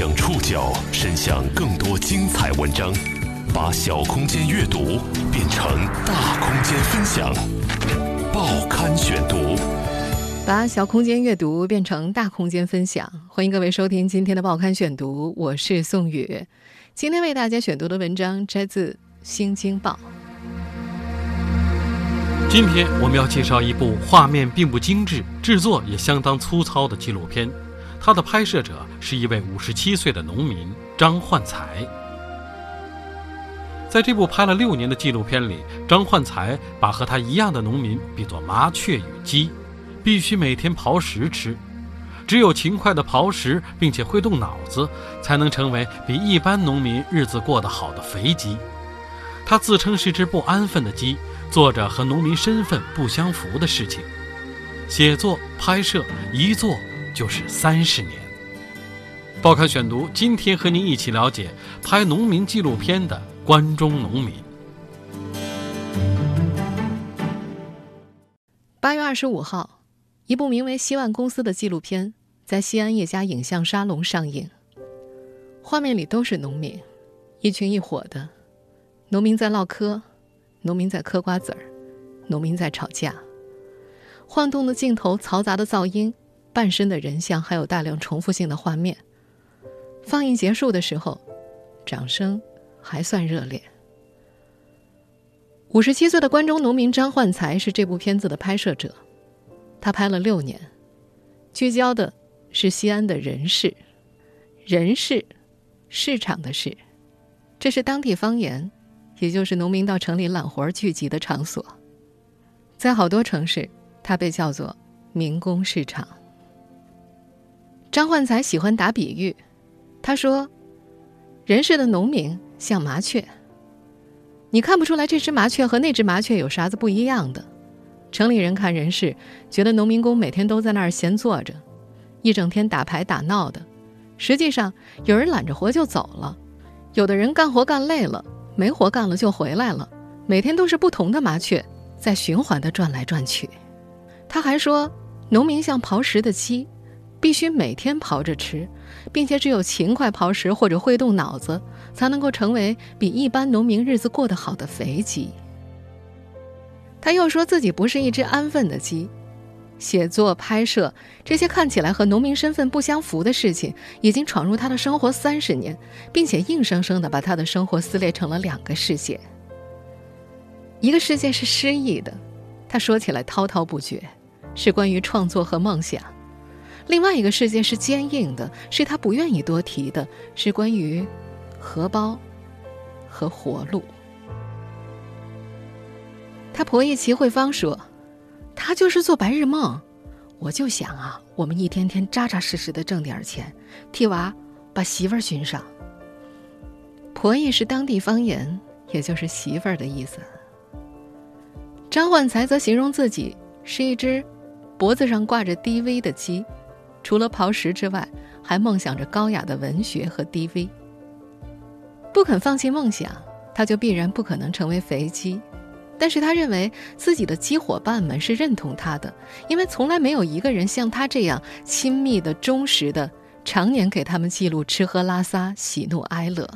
将触角伸向更多精彩文章，把小空间阅读变成大空间分享。报刊选读，把小空间阅读变成大空间分享。欢迎各位收听今天的报刊选读，我是宋宇。今天为大家选读的文章摘自《新京报》。今天我们要介绍一部画面并不精致、制作也相当粗糙的纪录片。它的拍摄者是一位五十七岁的农民张焕才。在这部拍了六年的纪录片里，张焕才把和他一样的农民比作麻雀与鸡，必须每天刨食吃。只有勤快的刨食，并且会动脑子，才能成为比一般农民日子过得好的肥鸡。他自称是只不安分的鸡。做着和农民身份不相符的事情，写作、拍摄，一做就是三十年。报刊选读，今天和您一起了解拍农民纪录片的关中农民。八月二十五号，一部名为《希万公司》的纪录片在西安一家影像沙龙上映。画面里都是农民，一群一伙的，农民在唠嗑。农民在嗑瓜子儿，农民在吵架。晃动的镜头，嘈杂的噪音，半身的人像，还有大量重复性的画面。放映结束的时候，掌声还算热烈。五十七岁的关中农民张焕才是这部片子的拍摄者，他拍了六年，聚焦的是西安的人事，人事，市场的事，这是当地方言。也就是农民到城里揽活聚集的场所，在好多城市，它被叫做民工市场。张焕才喜欢打比喻，他说：“人世的农民像麻雀，你看不出来这只麻雀和那只麻雀有啥子不一样的。城里人看人世，觉得农民工每天都在那儿闲坐着，一整天打牌打闹的。实际上，有人揽着活就走了，有的人干活干累了。”没活干了就回来了，每天都是不同的麻雀在循环的转来转去。他还说，农民像刨食的鸡，必须每天刨着吃，并且只有勤快刨食或者会动脑子，才能够成为比一般农民日子过得好的肥鸡。他又说自己不是一只安分的鸡。写作、拍摄这些看起来和农民身份不相符的事情，已经闯入他的生活三十年，并且硬生生的把他的生活撕裂成了两个世界。一个世界是诗意的，他说起来滔滔不绝，是关于创作和梦想；另外一个世界是坚硬的，是他不愿意多提的，是关于荷包和活路。他婆姨齐慧芳说。他就是做白日梦，我就想啊，我们一天天扎扎实实的挣点钱，替娃把媳妇儿寻上。婆姨是当地方言，也就是媳妇儿的意思。张焕才则形容自己是一只脖子上挂着 DV 的鸡，除了刨食之外，还梦想着高雅的文学和 DV。不肯放弃梦想，他就必然不可能成为肥鸡。但是他认为自己的鸡伙伴们是认同他的，因为从来没有一个人像他这样亲密的、忠实的，常年给他们记录吃喝拉撒、喜怒哀乐。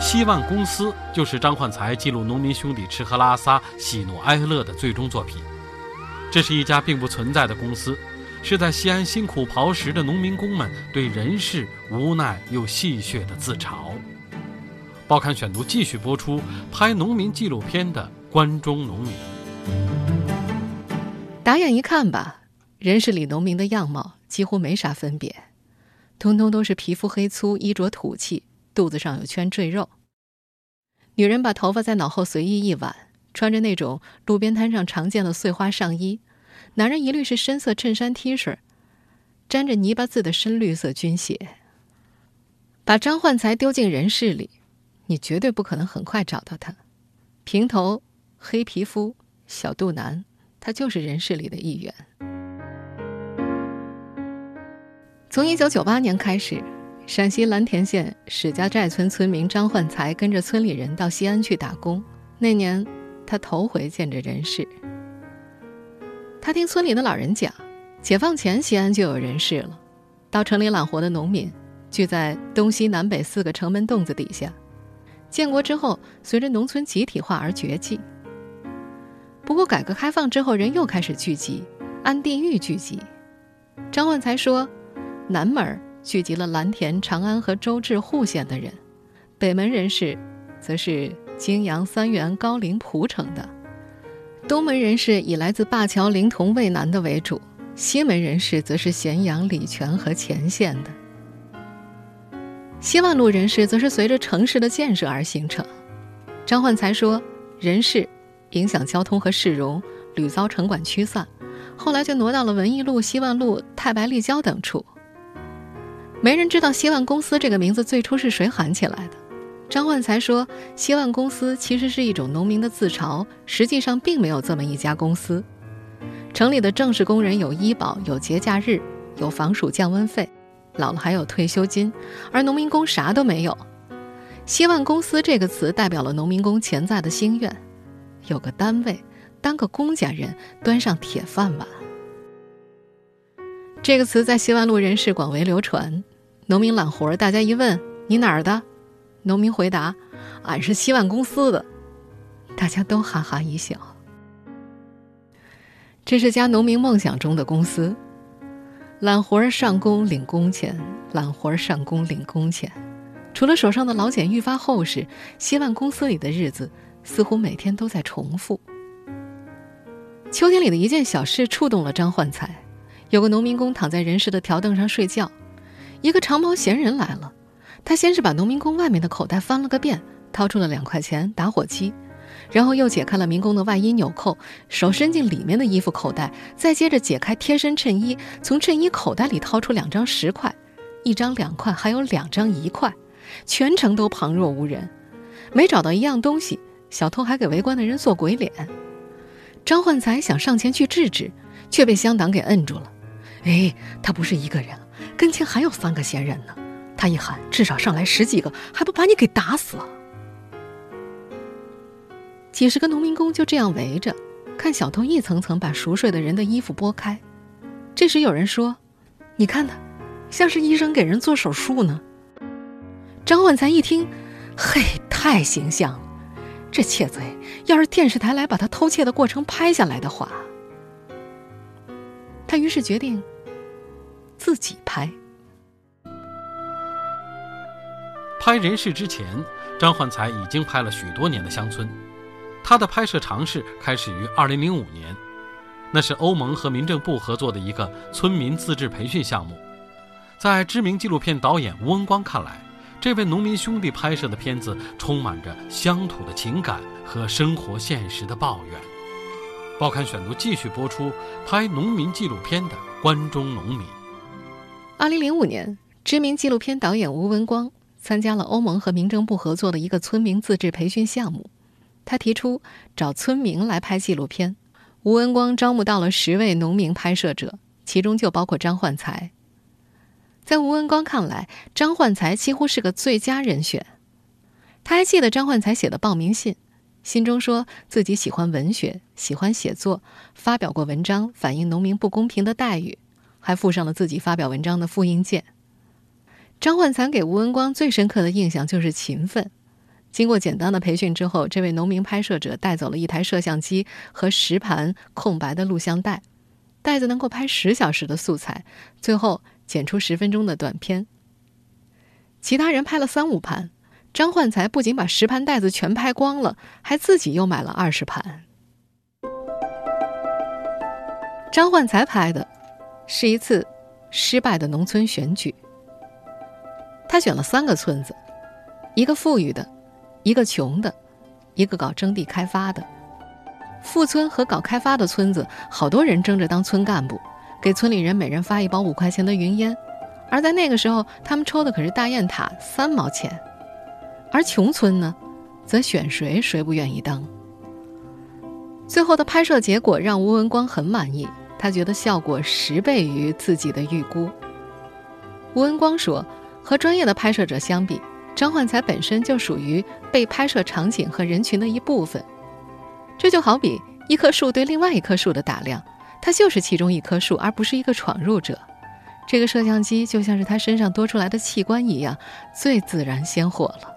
希望公司就是张焕才记录农民兄弟吃喝拉撒、喜怒哀乐的最终作品。这是一家并不存在的公司，是在西安辛苦刨食的农民工们对人世无奈又戏谑的自嘲。报刊选读继续播出拍农民纪录片的关中农民。打眼一看吧，人世里农民的样貌几乎没啥分别，通通都是皮肤黑粗、衣着土气、肚子上有圈赘肉。女人把头发在脑后随意一挽，穿着那种路边摊上常见的碎花上衣；男人一律是深色衬衫 T 恤，沾着泥巴渍的深绿色军鞋。把张焕才丢进人世里。你绝对不可能很快找到他，平头、黑皮肤、小肚腩，他就是人世里的一员。从一九九八年开始，陕西蓝田县史家寨村村民张焕才跟着村里人到西安去打工。那年，他头回见着人世。他听村里的老人讲，解放前西安就有人世了，到城里揽活的农民聚在东西南北四个城门洞子底下。建国之后，随着农村集体化而绝迹。不过，改革开放之后，人又开始聚集，按地域聚集。张万才说，南门聚集了蓝田、长安和周至户县的人，北门人士则是泾阳、三原、高陵、蒲城的；东门人士以来自灞桥、临潼、渭南的为主，西门人士则是咸阳、礼泉和乾县的。西万路人士则是随着城市的建设而形成。张焕才说，人事影响交通和市容，屡遭城管驱散，后来就挪到了文艺路、西万路、太白、立交等处。没人知道西万公司这个名字最初是谁喊起来的。张焕才说，希望公司其实是一种农民的自嘲，实际上并没有这么一家公司。城里的正式工人有医保，有节假日，有防暑降温费。老了还有退休金，而农民工啥都没有。希望公司这个词代表了农民工潜在的心愿，有个单位，当个公家人，端上铁饭碗。这个词在西万路人士广为流传。农民揽活，大家一问你哪儿的，农民回答：“俺是希万公司的。”大家都哈哈一笑。这是家农民梦想中的公司。揽活儿上工领工钱，揽活儿上工领工钱。除了手上的老茧愈发厚实，希望公司里的日子似乎每天都在重复。秋天里的一件小事触动了张焕才。有个农民工躺在人事的条凳上睡觉，一个长毛闲人来了。他先是把农民工外面的口袋翻了个遍，掏出了两块钱、打火机。然后又解开了民工的外衣纽扣，手伸进里面的衣服口袋，再接着解开贴身衬衣，从衬衣口袋里掏出两张十块，一张两块，还有两张一块，全程都旁若无人，没找到一样东西。小偷还给围观的人做鬼脸。张焕才想上前去制止，却被乡党给摁住了。哎，他不是一个人，跟前还有三个闲人呢。他一喊，至少上来十几个，还不把你给打死？几十个农民工就这样围着，看小偷一层层把熟睡的人的衣服剥开。这时有人说：“你看他，像是医生给人做手术呢。”张焕才一听，嘿，太形象了！这窃贼要是电视台来把他偷窃的过程拍下来的话，他于是决定自己拍。拍人世之前，张焕才已经拍了许多年的乡村。他的拍摄尝试开始于2005年，那是欧盟和民政部合作的一个村民自治培训项目。在知名纪录片导演吴文光看来，这位农民兄弟拍摄的片子充满着乡土的情感和生活现实的抱怨。报刊选读继续播出拍农民纪录片的关中农民。2005年，知名纪录片导演吴文光参加了欧盟和民政部合作的一个村民自治培训项目。他提出找村民来拍纪录片，吴文光招募到了十位农民拍摄者，其中就包括张焕才。在吴文光看来，张焕才几乎是个最佳人选。他还记得张焕才写的报名信，信中说自己喜欢文学，喜欢写作，发表过文章反映农民不公平的待遇，还附上了自己发表文章的复印件。张焕才给吴文光最深刻的印象就是勤奋。经过简单的培训之后，这位农民拍摄者带走了一台摄像机和十盘空白的录像带，袋子能够拍十小时的素材，最后剪出十分钟的短片。其他人拍了三五盘，张焕才不仅把十盘袋子全拍光了，还自己又买了二十盘。张焕才拍的，是一次失败的农村选举。他选了三个村子，一个富裕的。一个穷的，一个搞征地开发的，富村和搞开发的村子，好多人争着当村干部，给村里人每人发一包五块钱的云烟，而在那个时候，他们抽的可是大雁塔，三毛钱。而穷村呢，则选谁谁不愿意当。最后的拍摄结果让吴文光很满意，他觉得效果十倍于自己的预估。吴文光说，和专业的拍摄者相比。张焕才本身就属于被拍摄场景和人群的一部分，这就好比一棵树对另外一棵树的打量，他就是其中一棵树，而不是一个闯入者。这个摄像机就像是他身上多出来的器官一样，最自然鲜活了。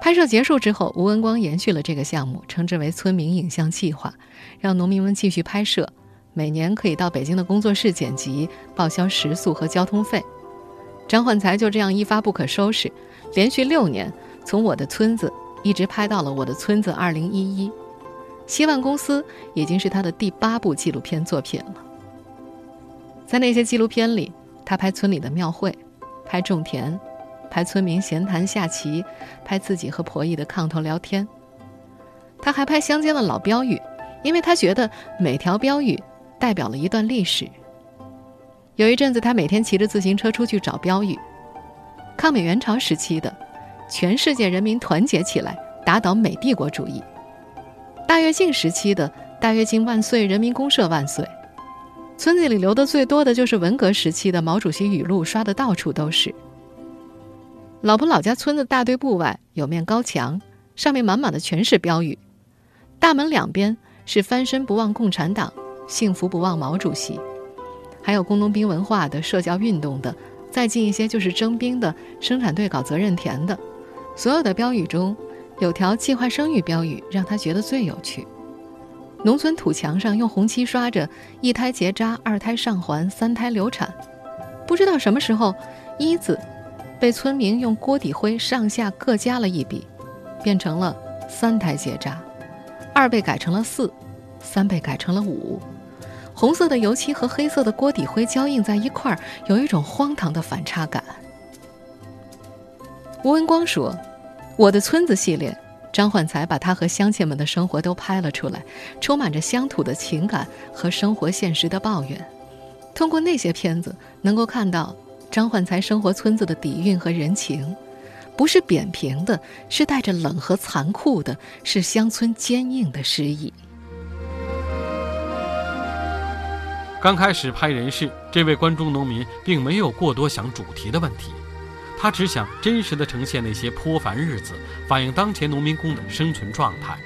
拍摄结束之后，吴文光延续了这个项目，称之为“村民影像计划”，让农民们继续拍摄，每年可以到北京的工作室剪辑，报销食宿和交通费。张焕才就这样一发不可收拾，连续六年，从我的村子一直拍到了我的村子二零一一。希望公司已经是他的第八部纪录片作品了。在那些纪录片里，他拍村里的庙会，拍种田。拍村民闲谈下棋，拍自己和婆姨的炕头聊天。他还拍乡间的老标语，因为他觉得每条标语代表了一段历史。有一阵子，他每天骑着自行车出去找标语：抗美援朝时期的“全世界人民团结起来，打倒美帝国主义”；大跃进时期的“大跃进万岁，人民公社万岁”。村子里留的最多的就是文革时期的毛主席语录，刷的到处都是。老婆老家村子大队部外有面高墙，上面满满的全是标语。大门两边是“翻身不忘共产党，幸福不忘毛主席”，还有工农兵文化的、社教运动的，再近一些就是征兵的、生产队搞责任田的。所有的标语中，有条计划生育标语让他觉得最有趣。农村土墙上用红漆刷着“一胎结扎，二胎上环，三胎流产”。不知道什么时候“一”字。被村民用锅底灰上下各加了一笔，变成了三胎结扎，二被改成了四，三被改成了五。红色的油漆和黑色的锅底灰交映在一块儿，有一种荒唐的反差感。吴文光说：“我的村子系列，张焕才把他和乡亲们的生活都拍了出来，充满着乡土的情感和生活现实的抱怨。通过那些片子，能够看到。”张焕才生活村子的底蕴和人情，不是扁平的，是带着冷和残酷的，是乡村坚硬的诗意。刚开始拍人事，这位关中农民并没有过多想主题的问题，他只想真实的呈现那些颇繁日子，反映当前农民工的生存状态。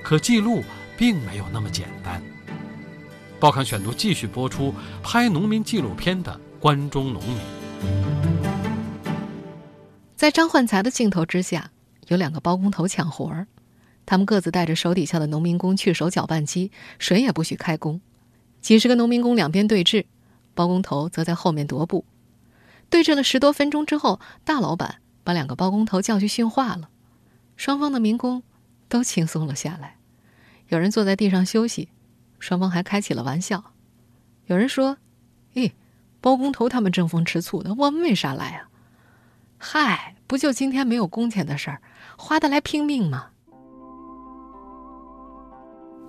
可记录并没有那么简单。报刊选读继续播出拍农民纪录片的。关中农民，在张焕才的镜头之下，有两个包工头抢活儿。他们各自带着手底下的农民工去守搅拌机，谁也不许开工。几十个农民工两边对峙，包工头则在后面踱步。对峙了十多分钟之后，大老板把两个包工头叫去训话了。双方的民工都轻松了下来，有人坐在地上休息，双方还开起了玩笑。有人说：“咦。”包工头他们争风吃醋的，我们为啥来啊？嗨，不就今天没有工钱的事儿，花得来拼命吗？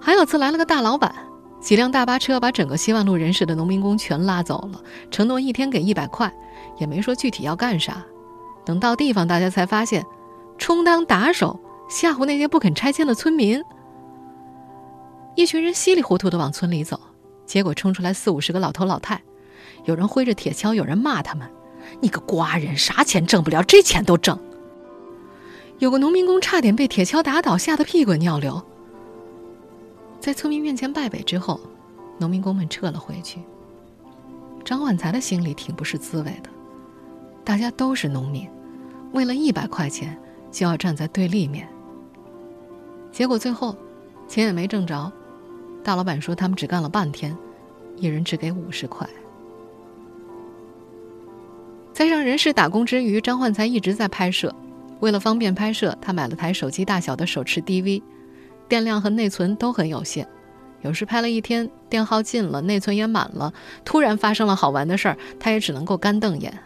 还有次来了个大老板，几辆大巴车把整个希望路人士的农民工全拉走了，承诺一天给一百块，也没说具体要干啥。等到地方，大家才发现，充当打手吓唬那些不肯拆迁的村民。一群人稀里糊涂的往村里走，结果冲出来四五十个老头老太。有人挥着铁锹，有人骂他们：“你个瓜人，啥钱挣不了，这钱都挣。”有个农民工差点被铁锹打倒，吓得屁滚尿流。在村民面前败北之后，农民工们撤了回去。张焕才的心里挺不是滋味的。大家都是农民，为了一百块钱就要站在对立面。结果最后，钱也没挣着。大老板说他们只干了半天，一人只给五十块。在让人事打工之余，张焕才一直在拍摄。为了方便拍摄，他买了台手机大小的手持 DV，电量和内存都很有限。有时拍了一天，电耗尽了，内存也满了，突然发生了好玩的事儿，他也只能够干瞪眼。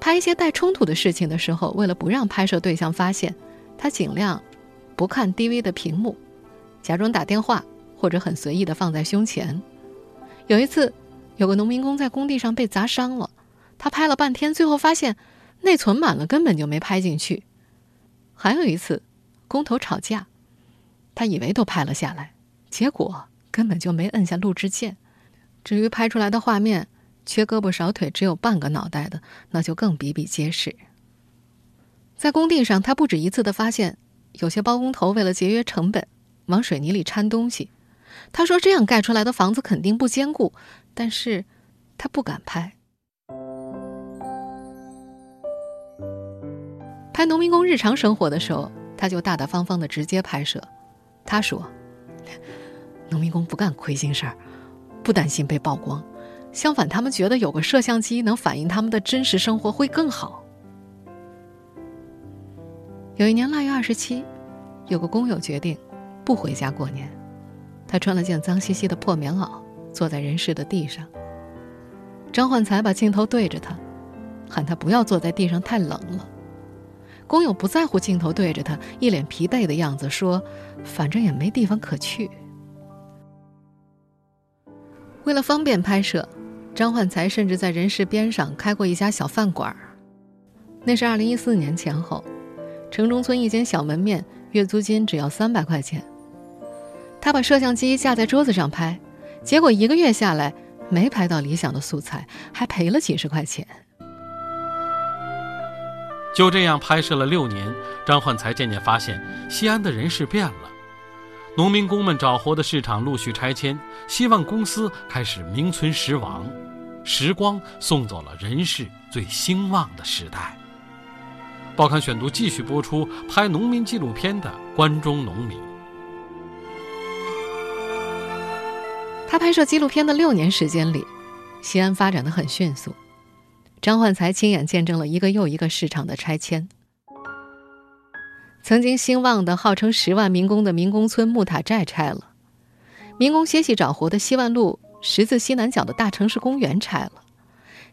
拍一些带冲突的事情的时候，为了不让拍摄对象发现，他尽量不看 DV 的屏幕，假装打电话，或者很随意的放在胸前。有一次，有个农民工在工地上被砸伤了。他拍了半天，最后发现内存满了，根本就没拍进去。还有一次，工头吵架，他以为都拍了下来，结果根本就没摁下录制键。至于拍出来的画面，缺胳膊少腿，只有半个脑袋的，那就更比比皆是。在工地上，他不止一次的发现，有些包工头为了节约成本，往水泥里掺东西。他说这样盖出来的房子肯定不坚固，但是他不敢拍。拍农民工日常生活的时候，他就大大方方的直接拍摄。他说：“农民工不干亏心事儿，不担心被曝光，相反，他们觉得有个摄像机能反映他们的真实生活会更好。”有一年腊月二十七，有个工友决定不回家过年，他穿了件脏兮兮的破棉袄，坐在人事的地上。张焕才把镜头对着他，喊他不要坐在地上，太冷了。工友不在乎镜头对着他，一脸疲惫的样子说：“反正也没地方可去。”为了方便拍摄，张焕才甚至在人事边上开过一家小饭馆儿那是二零一四年前后，城中村一间小门面，月租金只要三百块钱。他把摄像机架在桌子上拍，结果一个月下来没拍到理想的素材，还赔了几十块钱。就这样拍摄了六年，张焕才渐渐发现西安的人事变了，农民工们找活的市场陆续拆迁，希望公司开始名存实亡，时光送走了人事最兴旺的时代。报刊选读继续播出拍农民纪录片的关中农民。他拍摄纪录片的六年时间里，西安发展的很迅速。张焕才亲眼见证了一个又一个市场的拆迁。曾经兴旺的、号称十万民工的民工村木塔寨拆了，民工歇息找活的西万路十字西南角的大城市公园拆了，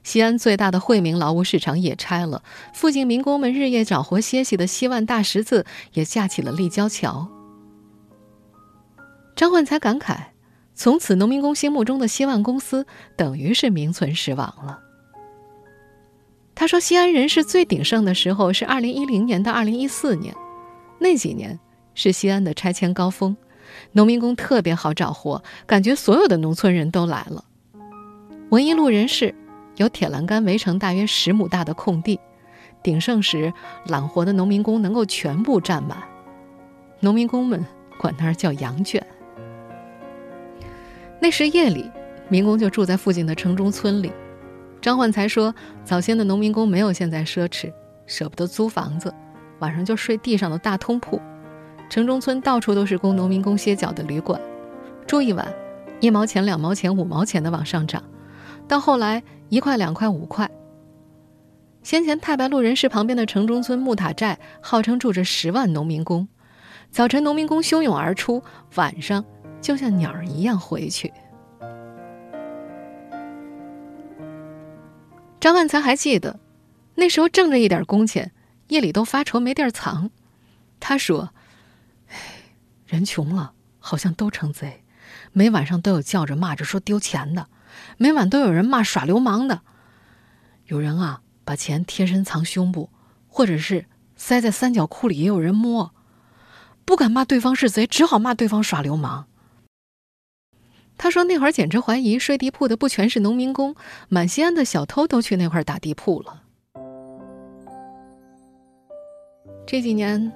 西安最大的惠民劳务市场也拆了，附近民工们日夜找活歇息的西万大十字也架起了立交桥。张焕才感慨，从此农民工心目中的西万公司等于是名存实亡了。他说：“西安人事最鼎盛的时候是二零一零年到二零一四年，那几年是西安的拆迁高峰，农民工特别好找活，感觉所有的农村人都来了。文一路人事有铁栏杆围成大约十亩大的空地，鼎盛时揽活的农民工能够全部占满，农民工们管那儿叫羊圈。那时夜里，民工就住在附近的城中村里。”张焕才说：“早先的农民工没有现在奢侈，舍不得租房子，晚上就睡地上的大通铺。城中村到处都是供农民工歇脚的旅馆，住一晚，一毛钱、两毛钱、五毛钱的往上涨，到后来一块、两块、五块。先前太白路人士旁边的城中村木塔寨，号称住着十万农民工，早晨农民工汹涌而出，晚上就像鸟儿一样回去。”张万才还记得，那时候挣着一点工钱，夜里都发愁没地儿藏。他说：“人穷了，好像都成贼，每晚上都有叫着骂着说丢钱的，每晚都有人骂耍流氓的。有人啊，把钱贴身藏胸部，或者是塞在三角裤里，也有人摸。不敢骂对方是贼，只好骂对方耍流氓。”他说：“那会儿简直怀疑睡地铺的不全是农民工，满西安的小偷都去那块打地铺了。”这几年，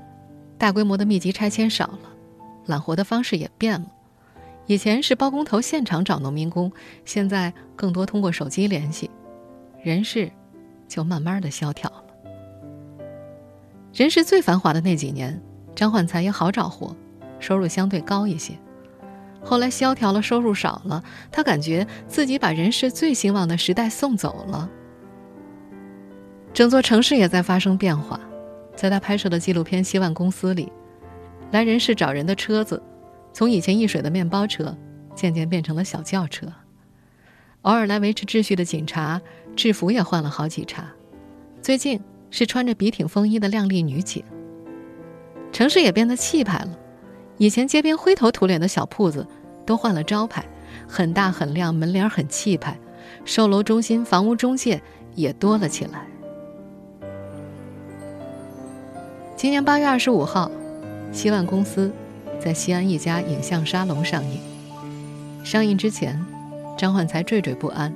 大规模的密集拆迁少了，揽活的方式也变了。以前是包工头现场找农民工，现在更多通过手机联系，人事就慢慢的萧条了。人事最繁华的那几年，张焕才也好找活，收入相对高一些。后来萧条了，收入少了，他感觉自己把人世最兴旺的时代送走了。整座城市也在发生变化，在他拍摄的纪录片《希望公司》里，来人事找人的车子，从以前易水的面包车，渐渐变成了小轿车。偶尔来维持秩序的警察，制服也换了好几茬。最近是穿着笔挺风衣的靓丽女警。城市也变得气派了。以前街边灰头土脸的小铺子，都换了招牌，很大很亮，门脸很气派。售楼中心、房屋中介也多了起来。今年八月二十五号，《希万公司》在西安一家影像沙龙上映。上映之前，张焕才惴惴不安，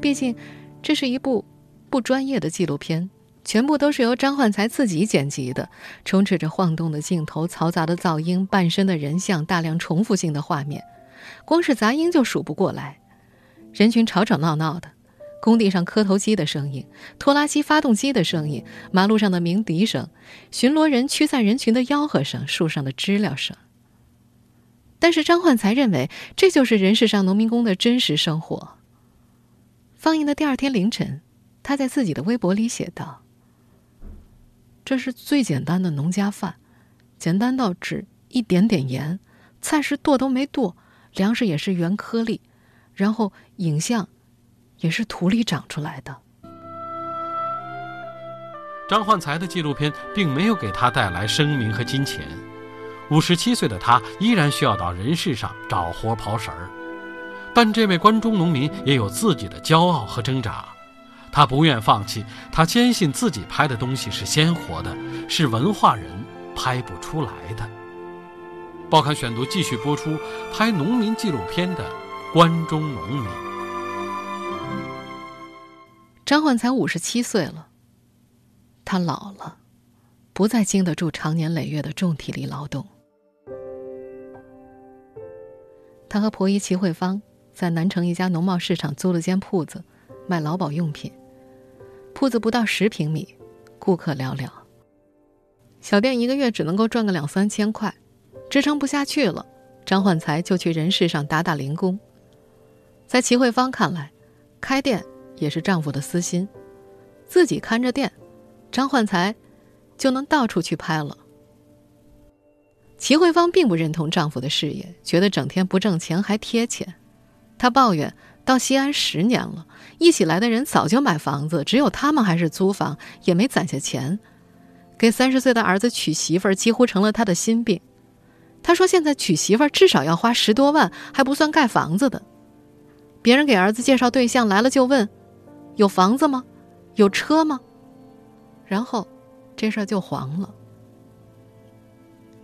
毕竟这是一部不专业的纪录片。全部都是由张焕才自己剪辑的，充斥着晃动的镜头、嘈杂的噪音、半身的人像、大量重复性的画面。光是杂音就数不过来。人群吵吵闹闹的，工地上磕头机的声音、拖拉机发动机的声音、马路上的鸣笛声、巡逻人驱散人群的吆喝声、树上的知了声。但是张焕才认为，这就是人世上农民工的真实生活。放映的第二天凌晨，他在自己的微博里写道：“这是最简单的农家饭，简单到只一点点盐，菜是剁都没剁，粮食也是原颗粒，然后影像也是土里长出来的。”张焕才的纪录片并没有给他带来声名和金钱。五十七岁的他依然需要到人世上找活刨食儿，但这位关中农民也有自己的骄傲和挣扎，他不愿放弃，他坚信自己拍的东西是鲜活的，是文化人拍不出来的。报刊选读继续播出拍农民纪录片的关中农民。张焕才五十七岁了，他老了，不再经得住长年累月的重体力劳动。他和婆姨齐慧芳在南城一家农贸市场租了间铺子，卖劳保用品。铺子不到十平米，顾客寥寥。小店一个月只能够赚个两三千块，支撑不下去了，张焕才就去人事上打打零工。在齐慧芳看来，开店也是丈夫的私心，自己看着店，张焕才就能到处去拍了。齐慧芳并不认同丈夫的事业，觉得整天不挣钱还贴钱。她抱怨：到西安十年了，一起来的人早就买房子，只有他们还是租房，也没攒下钱。给三十岁的儿子娶媳妇儿几乎成了他的心病。他说：“现在娶媳妇儿至少要花十多万，还不算盖房子的。别人给儿子介绍对象来了就问：有房子吗？有车吗？然后这事儿就黄了。”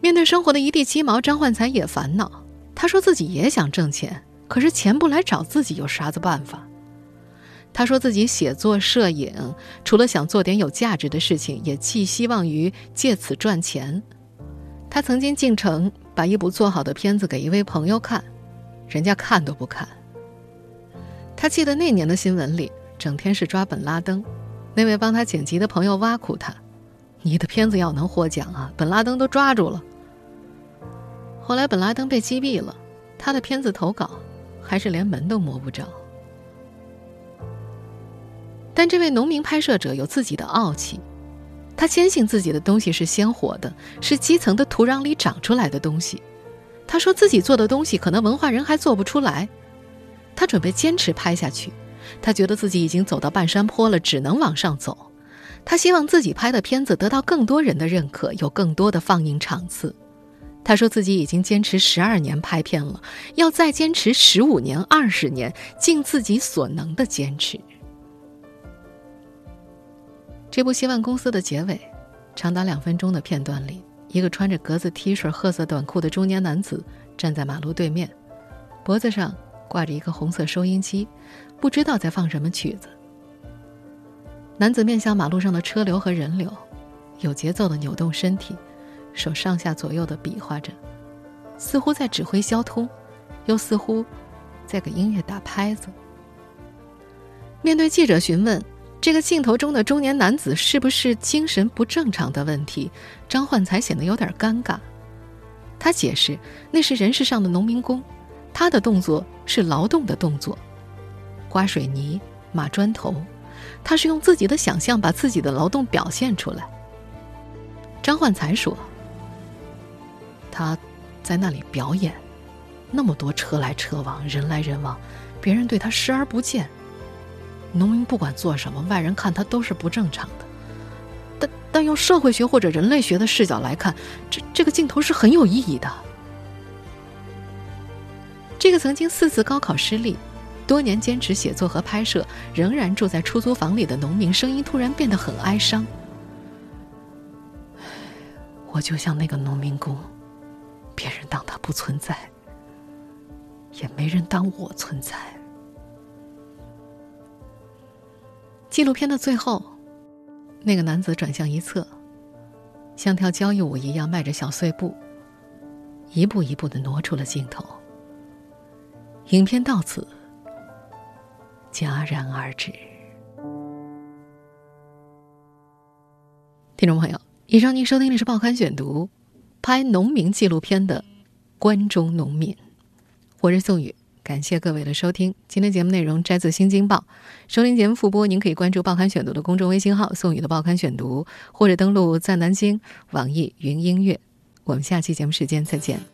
面对生活的一地鸡毛，张焕才也烦恼。他说自己也想挣钱，可是钱不来找自己，有啥子办法？他说自己写作、摄影，除了想做点有价值的事情，也寄希望于借此赚钱。他曾经进城把一部做好的片子给一位朋友看，人家看都不看。他记得那年的新闻里，整天是抓本拉登，那位帮他剪辑的朋友挖苦他：“你的片子要能获奖啊，本拉登都抓住了。”后来，本拉登被击毙了，他的片子投稿还是连门都摸不着。但这位农民拍摄者有自己的傲气，他坚信自己的东西是鲜活的，是基层的土壤里长出来的东西。他说自己做的东西可能文化人还做不出来，他准备坚持拍下去。他觉得自己已经走到半山坡了，只能往上走。他希望自己拍的片子得到更多人的认可，有更多的放映场次。他说自己已经坚持十二年拍片了，要再坚持十五年、二十年，尽自己所能的坚持。这部《希望公司》的结尾，长达两分钟的片段里，一个穿着格子 T 恤、褐色短裤的中年男子站在马路对面，脖子上挂着一个红色收音机，不知道在放什么曲子。男子面向马路上的车流和人流，有节奏的扭动身体。手上下左右的比划着，似乎在指挥交通，又似乎在给音乐打拍子。面对记者询问这个镜头中的中年男子是不是精神不正常的问题，张焕才显得有点尴尬。他解释，那是人世上的农民工，他的动作是劳动的动作，刮水泥、码砖头，他是用自己的想象把自己的劳动表现出来。张焕才说。他在那里表演，那么多车来车往，人来人往，别人对他视而不见。农民不管做什么，外人看他都是不正常的。但但用社会学或者人类学的视角来看，这这个镜头是很有意义的。这个曾经四次高考失利，多年坚持写作和拍摄，仍然住在出租房里的农民，声音突然变得很哀伤。我就像那个农民工。别人当他不存在，也没人当我存在。纪录片的最后，那个男子转向一侧，像跳交谊舞一样迈着小碎步，一步一步的挪出了镜头。影片到此戛然而止。听众朋友，以上您收听的是《报刊选读》，拍农民纪录片的关中农民，我是宋宇。感谢各位的收听，今天节目内容摘自《新京报》。收听节目复播，您可以关注《报刊选读》的公众微信号“宋宇的报刊选读”，或者登录在南京网易云音乐。我们下期节目时间再见。